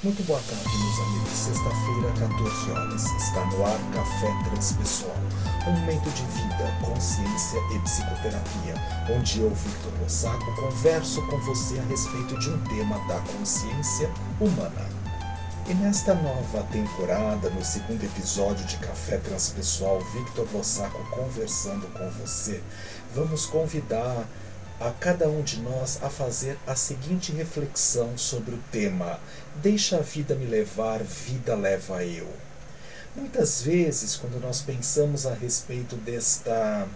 Muito boa tarde, meus amigos. Sexta-feira, 14 horas. Está no ar Café Transpessoal. Um momento de vida, consciência e psicoterapia, onde eu, Victor Rossaco, converso com você a respeito de um tema da consciência humana. E nesta nova temporada, no segundo episódio de Café Transpessoal, Victor Rossaco conversando com você, vamos convidar a cada um de nós a fazer a seguinte reflexão sobre o tema: Deixa a vida me levar, vida leva eu. Muitas vezes, quando nós pensamos a respeito desta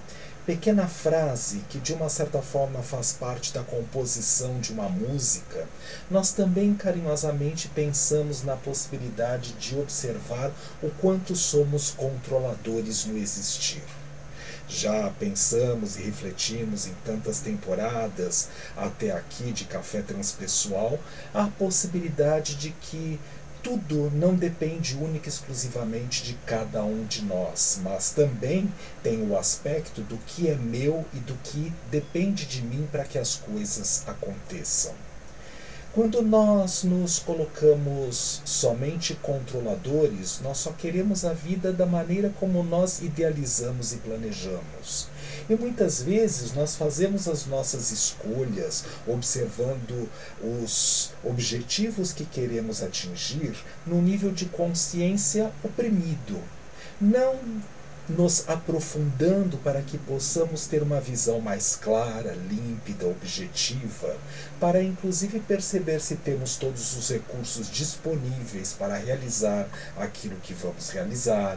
pequena frase que de uma certa forma faz parte da composição de uma música, nós também carinhosamente pensamos na possibilidade de observar o quanto somos controladores no existir. Já pensamos e refletimos em tantas temporadas até aqui de Café Transpessoal a possibilidade de que tudo não depende única e exclusivamente de cada um de nós, mas também tem o aspecto do que é meu e do que depende de mim para que as coisas aconteçam. Quando nós nos colocamos somente controladores, nós só queremos a vida da maneira como nós idealizamos e planejamos. E muitas vezes nós fazemos as nossas escolhas observando os objetivos que queremos atingir no nível de consciência oprimido. Não nos aprofundando para que possamos ter uma visão mais clara, límpida, objetiva, para inclusive perceber se temos todos os recursos disponíveis para realizar aquilo que vamos realizar,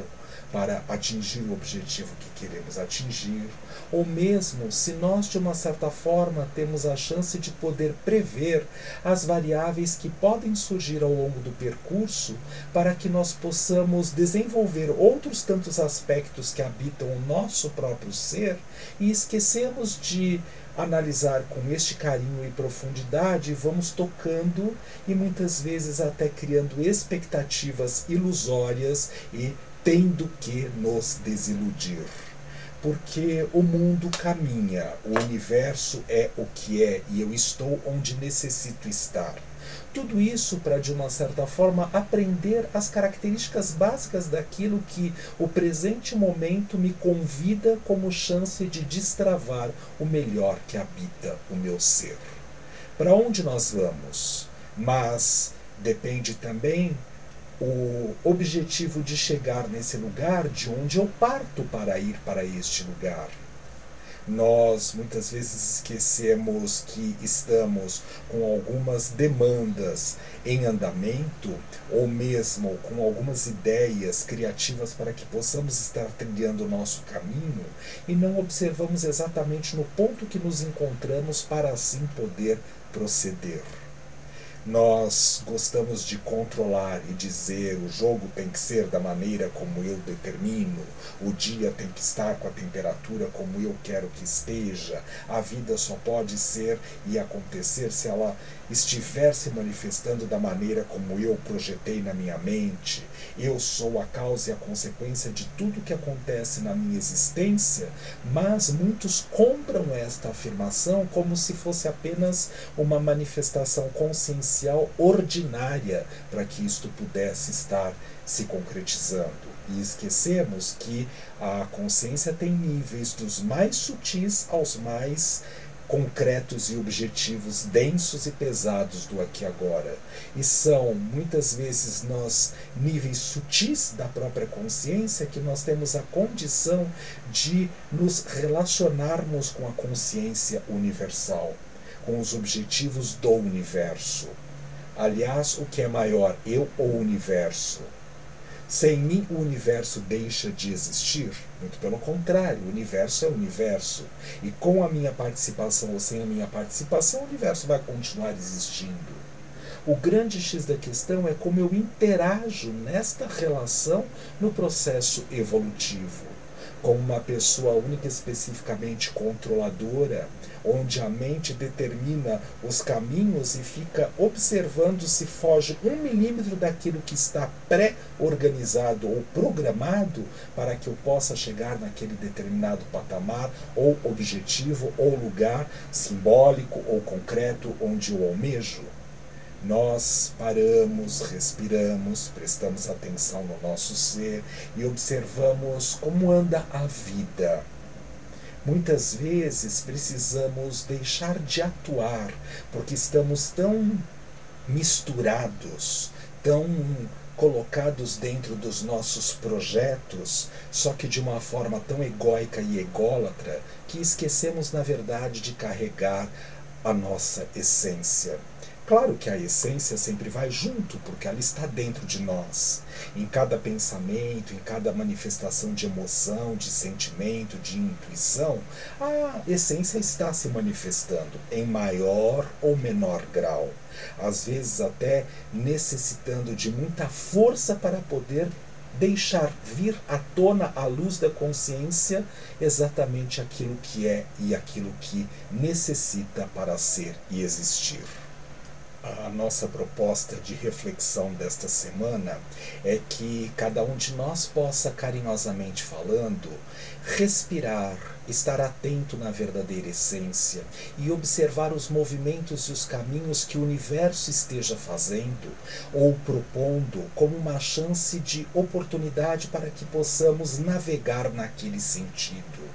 para atingir o objetivo que queremos atingir, ou mesmo se nós, de uma certa forma, temos a chance de poder prever as variáveis que podem surgir ao longo do percurso, para que nós possamos desenvolver outros tantos aspectos que habitam o nosso próprio ser e esquecemos de analisar com este carinho e profundidade, vamos tocando e muitas vezes até criando expectativas ilusórias e tendo que nos desiludir. Porque o mundo caminha, o universo é o que é e eu estou onde necessito estar. Tudo isso para, de uma certa forma, aprender as características básicas daquilo que o presente momento me convida como chance de destravar o melhor que habita o meu ser. Para onde nós vamos? Mas depende também o objetivo de chegar nesse lugar de onde eu parto para ir para este lugar. Nós muitas vezes esquecemos que estamos com algumas demandas em andamento, ou mesmo com algumas ideias criativas para que possamos estar trilhando o nosso caminho, e não observamos exatamente no ponto que nos encontramos para assim poder proceder. Nós gostamos de controlar e dizer o jogo tem que ser da maneira como eu determino, o dia tem que estar com a temperatura como eu quero que esteja, a vida só pode ser e acontecer se ela estiver se manifestando da maneira como eu projetei na minha mente. Eu sou a causa e a consequência de tudo que acontece na minha existência, mas muitos compram esta afirmação como se fosse apenas uma manifestação consciencial ordinária para que isto pudesse estar se concretizando. E esquecemos que a consciência tem níveis dos mais sutis aos mais concretos e objetivos densos e pesados do aqui e agora. E são muitas vezes nós níveis sutis da própria consciência que nós temos a condição de nos relacionarmos com a consciência universal, com os objetivos do universo. Aliás, o que é maior, eu ou o universo? Sem mim, o universo deixa de existir? Muito pelo contrário, o universo é o universo. E com a minha participação ou sem a minha participação, o universo vai continuar existindo. O grande X da questão é como eu interajo nesta relação no processo evolutivo como uma pessoa única especificamente controladora, onde a mente determina os caminhos e fica observando se foge um milímetro daquilo que está pré-organizado ou programado para que eu possa chegar naquele determinado patamar ou objetivo ou lugar simbólico ou concreto onde eu almejo. Nós paramos, respiramos, prestamos atenção no nosso ser e observamos como anda a vida. Muitas vezes precisamos deixar de atuar porque estamos tão misturados, tão colocados dentro dos nossos projetos, só que de uma forma tão egóica e ególatra que esquecemos, na verdade, de carregar a nossa essência. Claro que a essência sempre vai junto, porque ela está dentro de nós. Em cada pensamento, em cada manifestação de emoção, de sentimento, de intuição, a essência está se manifestando em maior ou menor grau. Às vezes, até necessitando de muita força para poder deixar vir à tona à luz da consciência exatamente aquilo que é e aquilo que necessita para ser e existir a nossa proposta de reflexão desta semana é que cada um de nós possa, carinhosamente falando, respirar, estar atento na verdadeira essência e observar os movimentos e os caminhos que o universo esteja fazendo ou propondo como uma chance de oportunidade para que possamos navegar naquele sentido.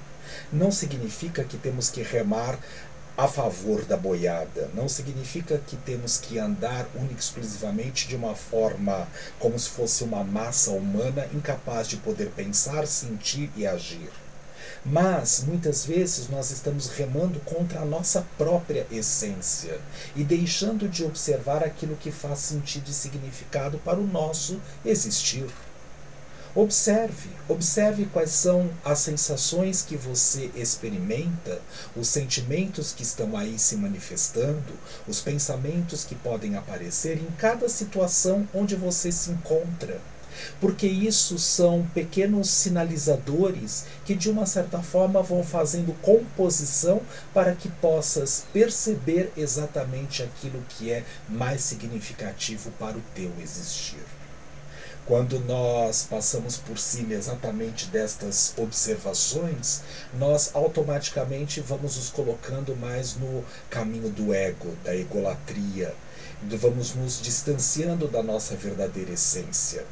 Não significa que temos que remar a favor da boiada. Não significa que temos que andar única exclusivamente de uma forma como se fosse uma massa humana incapaz de poder pensar, sentir e agir. Mas muitas vezes nós estamos remando contra a nossa própria essência e deixando de observar aquilo que faz sentido e significado para o nosso existir. Observe, observe quais são as sensações que você experimenta, os sentimentos que estão aí se manifestando, os pensamentos que podem aparecer em cada situação onde você se encontra. Porque isso são pequenos sinalizadores que, de uma certa forma, vão fazendo composição para que possas perceber exatamente aquilo que é mais significativo para o teu existir. Quando nós passamos por cima exatamente destas observações, nós automaticamente vamos nos colocando mais no caminho do ego, da egolatria, vamos nos distanciando da nossa verdadeira essência.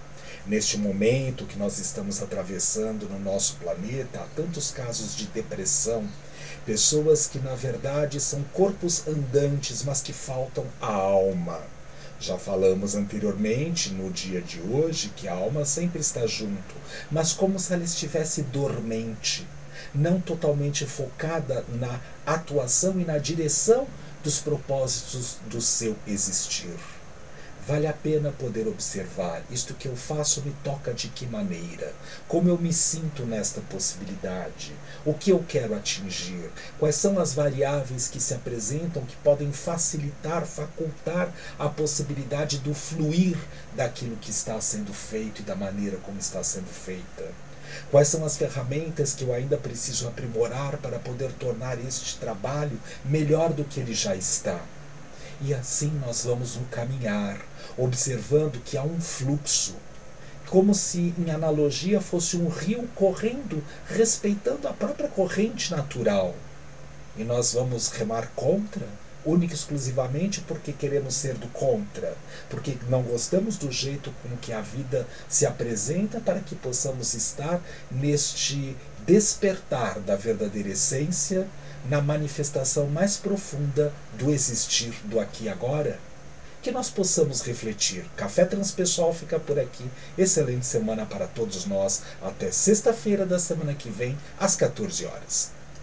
Neste momento que nós estamos atravessando no nosso planeta, há tantos casos de depressão, pessoas que na verdade são corpos andantes, mas que faltam a alma já falamos anteriormente, no dia de hoje, que a alma sempre está junto, mas como se ela estivesse dormente, não totalmente focada na atuação e na direção dos propósitos do seu existir. Vale a pena poder observar isto que eu faço me toca de que maneira, como eu me sinto nesta possibilidade, o que eu quero atingir, quais são as variáveis que se apresentam que podem facilitar, facultar a possibilidade do fluir daquilo que está sendo feito e da maneira como está sendo feita. Quais são as ferramentas que eu ainda preciso aprimorar para poder tornar este trabalho melhor do que ele já está? E assim nós vamos um caminhar, observando que há um fluxo, como se em analogia fosse um rio correndo, respeitando a própria corrente natural. E nós vamos remar contra, única e exclusivamente porque queremos ser do contra, porque não gostamos do jeito com que a vida se apresenta para que possamos estar neste despertar da verdadeira essência na manifestação mais profunda do existir do aqui e agora, que nós possamos refletir. Café Transpessoal fica por aqui. Excelente semana para todos nós. Até sexta-feira da semana que vem, às 14 horas.